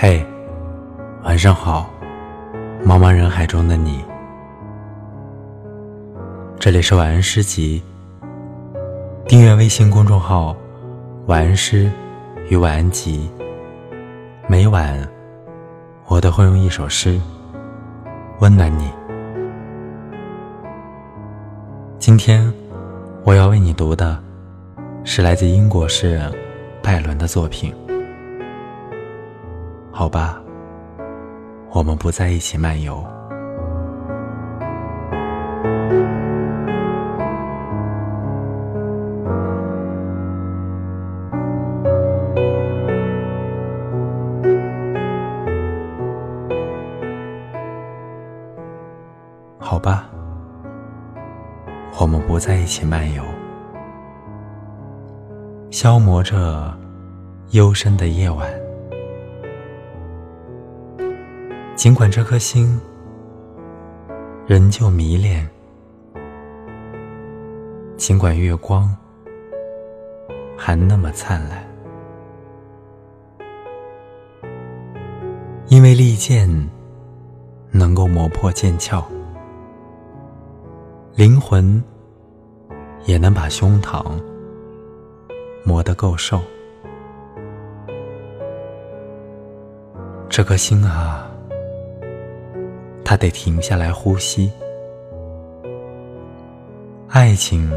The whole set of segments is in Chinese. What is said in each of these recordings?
嘿，晚上好，茫茫人海中的你。这里是晚安诗集。订阅微信公众号“晚安诗与晚安集”，每晚我都会用一首诗温暖你。今天我要为你读的是来自英国诗人拜伦的作品。好吧，我们不在一起漫游。好吧，我们不在一起漫游，消磨着幽深的夜晚。尽管这颗心仍旧迷恋，尽管月光还那么灿烂，因为利剑能够磨破剑鞘，灵魂也能把胸膛磨得够瘦。这颗心啊！他得停下来呼吸，爱情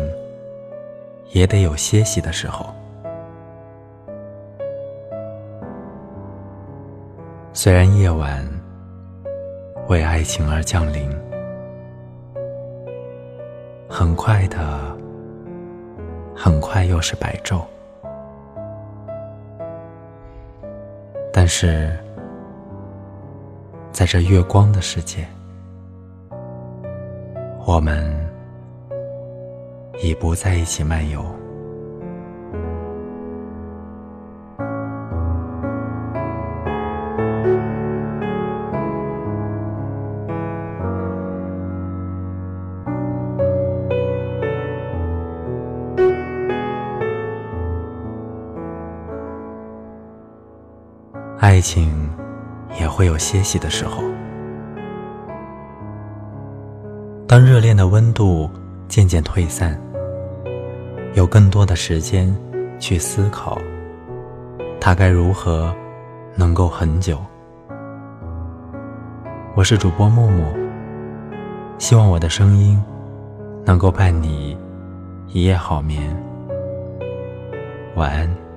也得有歇息的时候。虽然夜晚为爱情而降临，很快的，很快又是白昼，但是。在这月光的世界，我们已不在一起漫游。爱情。也会有歇息的时候。当热恋的温度渐渐退散，有更多的时间去思考，它该如何能够很久。我是主播木木，希望我的声音能够伴你一夜好眠，晚安。